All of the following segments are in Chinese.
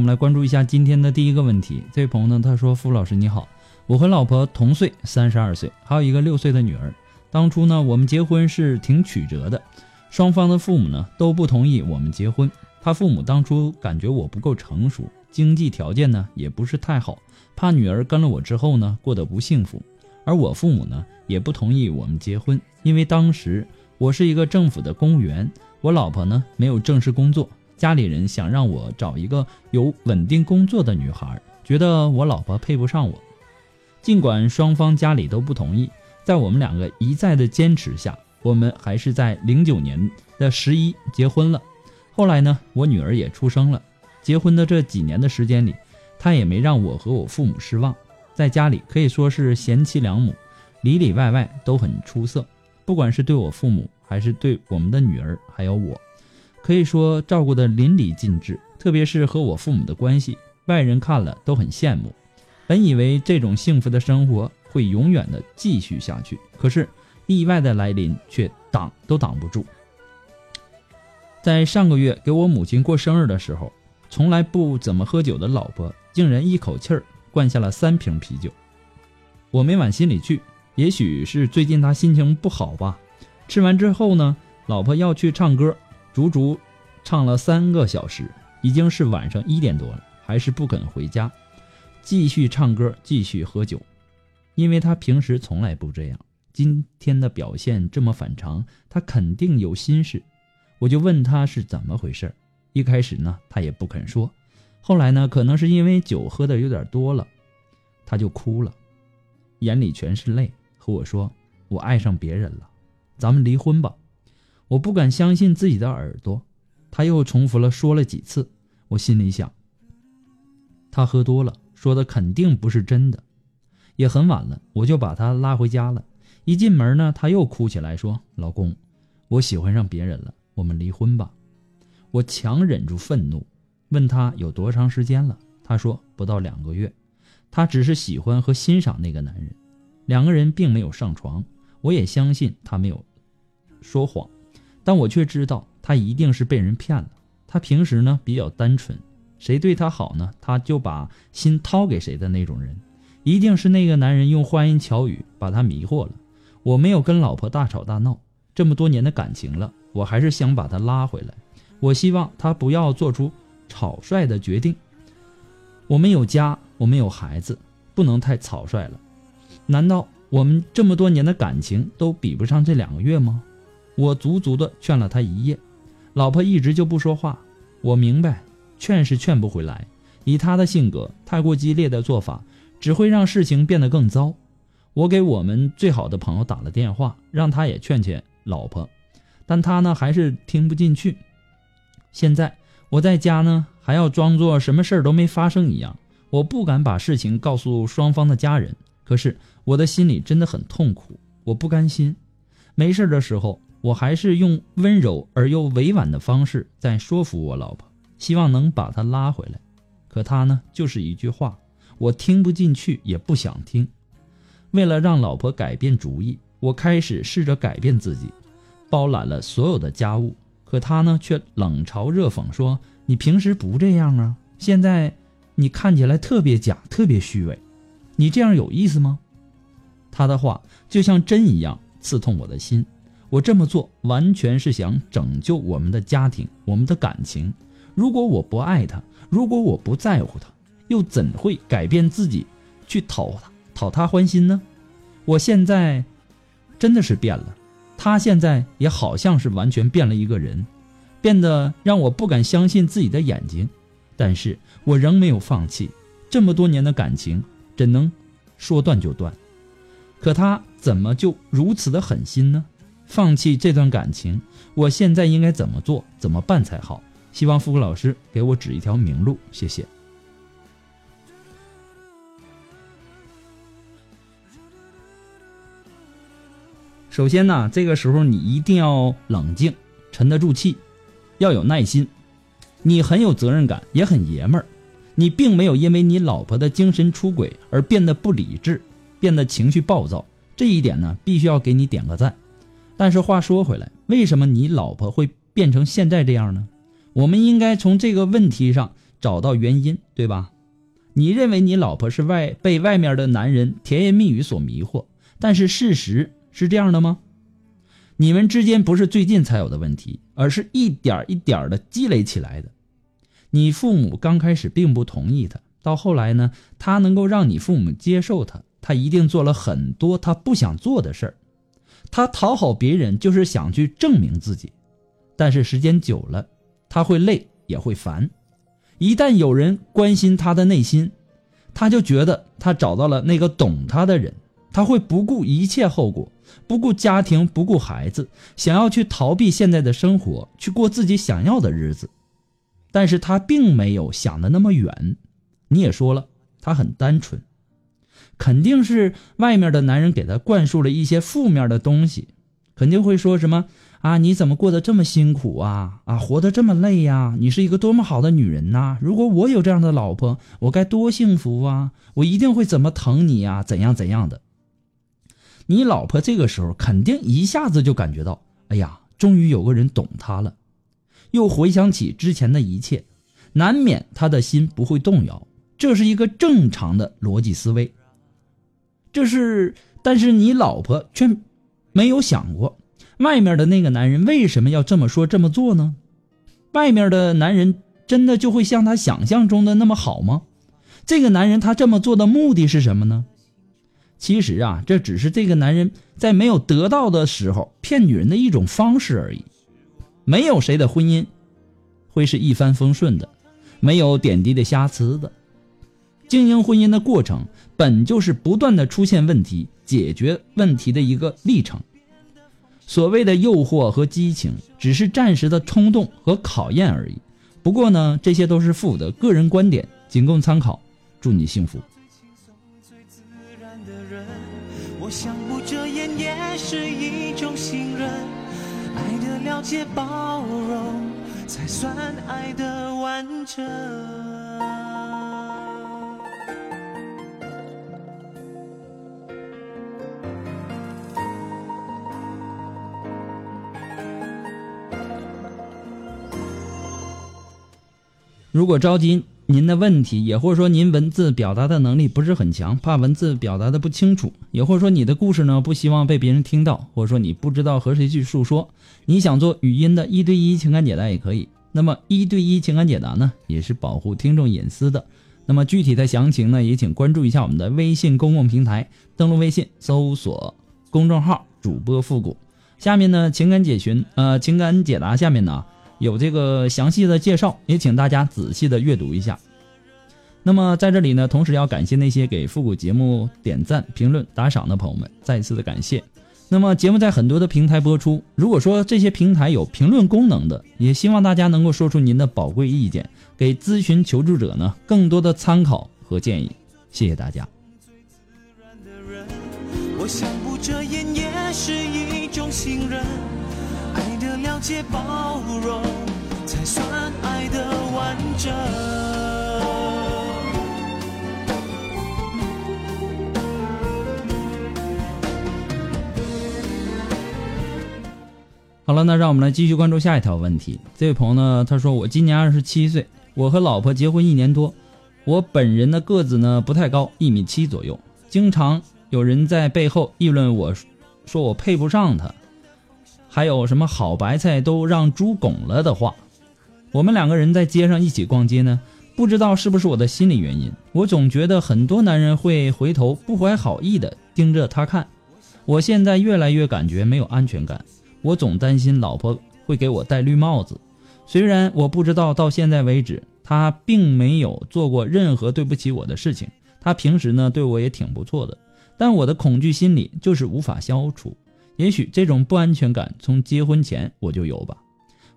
我们来关注一下今天的第一个问题。这位朋友呢，他说：“付老师你好，我和老婆同岁，三十二岁，还有一个六岁的女儿。当初呢，我们结婚是挺曲折的，双方的父母呢都不同意我们结婚。他父母当初感觉我不够成熟，经济条件呢也不是太好，怕女儿跟了我之后呢过得不幸福。而我父母呢也不同意我们结婚，因为当时我是一个政府的公务员，我老婆呢没有正式工作。”家里人想让我找一个有稳定工作的女孩，觉得我老婆配不上我。尽管双方家里都不同意，在我们两个一再的坚持下，我们还是在零九年的十一结婚了。后来呢，我女儿也出生了。结婚的这几年的时间里，她也没让我和我父母失望，在家里可以说是贤妻良母，里里外外都很出色。不管是对我父母，还是对我们的女儿，还有我。可以说照顾得淋漓尽致，特别是和我父母的关系，外人看了都很羡慕。本以为这种幸福的生活会永远的继续下去，可是意外的来临却挡都挡不住。在上个月给我母亲过生日的时候，从来不怎么喝酒的老婆竟然一口气儿灌下了三瓶啤酒。我没往心里去，也许是最近她心情不好吧。吃完之后呢，老婆要去唱歌。足足唱了三个小时，已经是晚上一点多了，还是不肯回家，继续唱歌，继续喝酒。因为他平时从来不这样，今天的表现这么反常，他肯定有心事。我就问他是怎么回事。一开始呢，他也不肯说。后来呢，可能是因为酒喝的有点多了，他就哭了，眼里全是泪，和我说：“我爱上别人了，咱们离婚吧。”我不敢相信自己的耳朵，他又重复了说了几次。我心里想，他喝多了，说的肯定不是真的。也很晚了，我就把他拉回家了。一进门呢，他又哭起来，说：“老公，我喜欢上别人了，我们离婚吧。”我强忍住愤怒，问他有多长时间了。他说不到两个月，他只是喜欢和欣赏那个男人，两个人并没有上床。我也相信他没有说谎。但我却知道他一定是被人骗了。他平时呢比较单纯，谁对他好呢，他就把心掏给谁的那种人。一定是那个男人用花言巧语把他迷惑了。我没有跟老婆大吵大闹，这么多年的感情了，我还是想把他拉回来。我希望他不要做出草率的决定。我们有家，我们有孩子，不能太草率了。难道我们这么多年的感情都比不上这两个月吗？我足足的劝了他一夜，老婆一直就不说话。我明白，劝是劝不回来。以他的性格，太过激烈的做法只会让事情变得更糟。我给我们最好的朋友打了电话，让他也劝劝老婆，但他呢还是听不进去。现在我在家呢，还要装作什么事儿都没发生一样。我不敢把事情告诉双方的家人，可是我的心里真的很痛苦，我不甘心。没事的时候，我还是用温柔而又委婉的方式在说服我老婆，希望能把她拉回来。可她呢，就是一句话，我听不进去，也不想听。为了让老婆改变主意，我开始试着改变自己，包揽了所有的家务。可她呢，却冷嘲热讽说：“你平时不这样啊，现在你看起来特别假，特别虚伪，你这样有意思吗？”她的话就像针一样刺痛我的心。我这么做完全是想拯救我们的家庭，我们的感情。如果我不爱他，如果我不在乎他，又怎会改变自己去讨他？讨他欢心呢？我现在真的是变了，他现在也好像是完全变了一个人，变得让我不敢相信自己的眼睛。但是我仍没有放弃，这么多年的感情怎能说断就断？可他怎么就如此的狠心呢？放弃这段感情，我现在应该怎么做、怎么办才好？希望付老师给我指一条明路，谢谢。首先呢，这个时候你一定要冷静，沉得住气，要有耐心。你很有责任感，也很爷们儿。你并没有因为你老婆的精神出轨而变得不理智，变得情绪暴躁。这一点呢，必须要给你点个赞。但是话说回来，为什么你老婆会变成现在这样呢？我们应该从这个问题上找到原因，对吧？你认为你老婆是外被外面的男人甜言蜜语所迷惑，但是事实。是这样的吗？你们之间不是最近才有的问题，而是一点一点的积累起来的。你父母刚开始并不同意他，到后来呢，他能够让你父母接受他，他一定做了很多他不想做的事儿。他讨好别人就是想去证明自己，但是时间久了，他会累也会烦。一旦有人关心他的内心，他就觉得他找到了那个懂他的人。他会不顾一切后果，不顾家庭，不顾孩子，想要去逃避现在的生活，去过自己想要的日子。但是他并没有想的那么远。你也说了，他很单纯，肯定是外面的男人给他灌输了一些负面的东西，肯定会说什么啊？你怎么过得这么辛苦啊？啊，活得这么累呀？你是一个多么好的女人呐！如果我有这样的老婆，我该多幸福啊！我一定会怎么疼你呀？怎样怎样的？你老婆这个时候肯定一下子就感觉到，哎呀，终于有个人懂她了。又回想起之前的一切，难免她的心不会动摇。这是一个正常的逻辑思维。这是，但是你老婆却没有想过，外面的那个男人为什么要这么说这么做呢？外面的男人真的就会像他想象中的那么好吗？这个男人他这么做的目的是什么呢？其实啊，这只是这个男人在没有得到的时候骗女人的一种方式而已。没有谁的婚姻会是一帆风顺的，没有点滴的瑕疵的。经营婚姻的过程本就是不断的出现问题、解决问题的一个历程。所谓的诱惑和激情，只是暂时的冲动和考验而已。不过呢，这些都是父的个人观点，仅供参考。祝你幸福。相不遮掩也是一种信任，爱的了解包容，才算爱的完整。如果着急。您的问题，也或者说您文字表达的能力不是很强，怕文字表达的不清楚，也或者说你的故事呢不希望被别人听到，或者说你不知道和谁去诉说，你想做语音的一对一情感解答也可以。那么一对一情感解答呢，也是保护听众隐私的。那么具体的详情呢，也请关注一下我们的微信公共平台，登录微信搜索公众号主播复古。下面呢，情感解询呃情感解答下面呢。有这个详细的介绍，也请大家仔细的阅读一下。那么在这里呢，同时要感谢那些给复古节目点赞、评论、打赏的朋友们，再一次的感谢。那么节目在很多的平台播出，如果说这些平台有评论功能的，也希望大家能够说出您的宝贵意见，给咨询求助者呢更多的参考和建议。谢谢大家。我想不遮掩也是一种信任，爱的了解包容，才算爱的完整。好了，那让我们来继续关注下一条问题。这位朋友呢，他说我今年二十七岁，我和老婆结婚一年多，我本人的个子呢不太高，一米七左右，经常有人在背后议论我，说我配不上她，还有什么好白菜都让猪拱了的话。我们两个人在街上一起逛街呢，不知道是不是我的心理原因，我总觉得很多男人会回头不怀好意的盯着她看。我现在越来越感觉没有安全感。我总担心老婆会给我戴绿帽子，虽然我不知道到现在为止她并没有做过任何对不起我的事情，她平时呢对我也挺不错的，但我的恐惧心理就是无法消除。也许这种不安全感从结婚前我就有吧。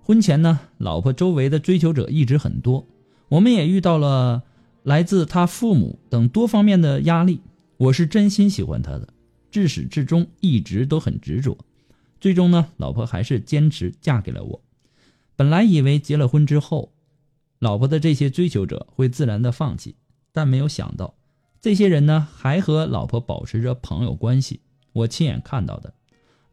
婚前呢，老婆周围的追求者一直很多，我们也遇到了来自她父母等多方面的压力。我是真心喜欢她的，至始至终一直都很执着。最终呢，老婆还是坚持嫁给了我。本来以为结了婚之后，老婆的这些追求者会自然的放弃，但没有想到，这些人呢还和老婆保持着朋友关系。我亲眼看到的，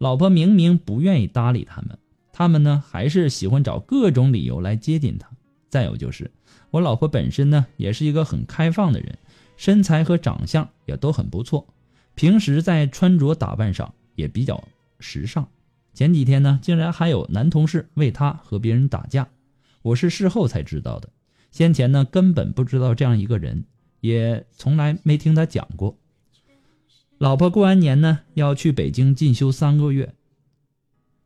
老婆明明不愿意搭理他们，他们呢还是喜欢找各种理由来接近他。再有就是，我老婆本身呢也是一个很开放的人，身材和长相也都很不错，平时在穿着打扮上也比较时尚。前几天呢，竟然还有男同事为他和别人打架，我是事后才知道的。先前呢，根本不知道这样一个人，也从来没听他讲过。老婆过完年呢，要去北京进修三个月，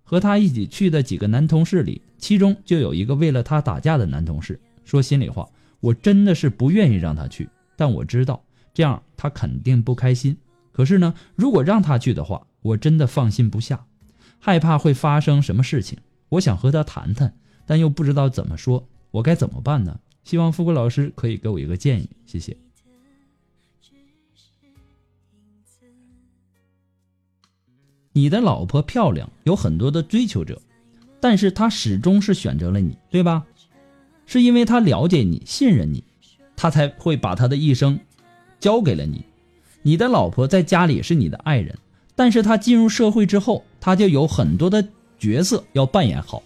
和他一起去的几个男同事里，其中就有一个为了他打架的男同事。说心里话，我真的是不愿意让他去，但我知道这样他肯定不开心。可是呢，如果让他去的话，我真的放心不下。害怕会发生什么事情，我想和他谈谈，但又不知道怎么说，我该怎么办呢？希望富贵老师可以给我一个建议，谢谢。你的老婆漂亮，有很多的追求者，但是她始终是选择了你，对吧？是因为她了解你、信任你，她才会把她的一生交给了你。你的老婆在家里是你的爱人。但是她进入社会之后，她就有很多的角色要扮演好。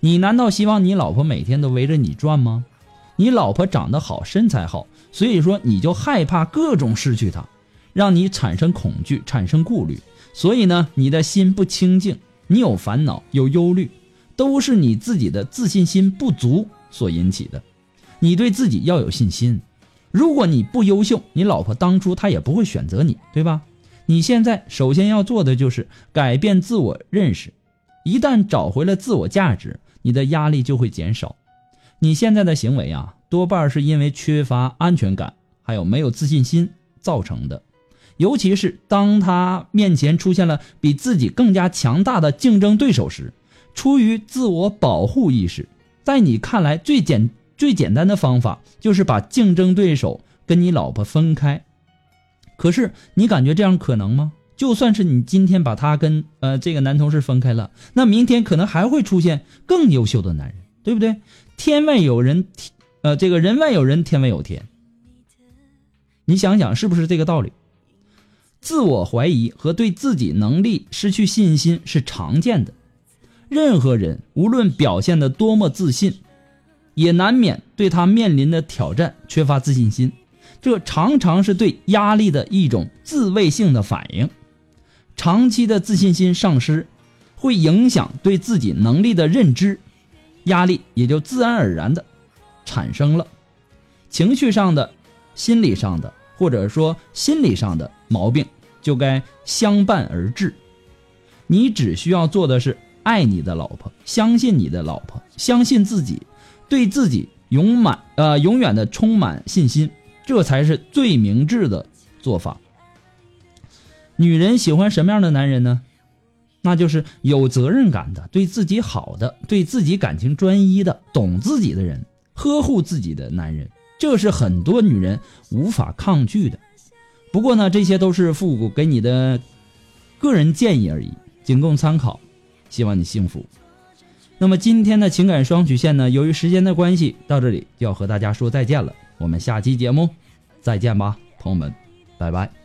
你难道希望你老婆每天都围着你转吗？你老婆长得好，身材好，所以说你就害怕各种失去她，让你产生恐惧，产生顾虑。所以呢，你的心不清净，你有烦恼，有忧虑，都是你自己的自信心不足所引起的。你对自己要有信心。如果你不优秀，你老婆当初她也不会选择你，对吧？你现在首先要做的就是改变自我认识，一旦找回了自我价值，你的压力就会减少。你现在的行为啊，多半是因为缺乏安全感，还有没有自信心造成的。尤其是当他面前出现了比自己更加强大的竞争对手时，出于自我保护意识，在你看来最简最简单的方法就是把竞争对手跟你老婆分开。可是你感觉这样可能吗？就算是你今天把他跟呃这个男同事分开了，那明天可能还会出现更优秀的男人，对不对？天外有人，呃，这个人外有人，天外有天。你想想是不是这个道理？自我怀疑和对自己能力失去信心是常见的，任何人无论表现的多么自信，也难免对他面临的挑战缺乏自信心。这常常是对压力的一种自卫性的反应，长期的自信心丧失，会影响对自己能力的认知，压力也就自然而然的产生了。情绪上的、心理上的，或者说心理上的毛病，就该相伴而至。你只需要做的是爱你的老婆，相信你的老婆，相信自己，对自己永满呃永远的充满信心。这才是最明智的做法。女人喜欢什么样的男人呢？那就是有责任感的、对自己好的、对自己感情专一的、懂自己的人，呵护自己的男人。这是很多女人无法抗拒的。不过呢，这些都是复古给你的个人建议而已，仅供参考。希望你幸福。那么今天的情感双曲线呢，由于时间的关系，到这里就要和大家说再见了。我们下期节目再见吧，朋友们，拜拜。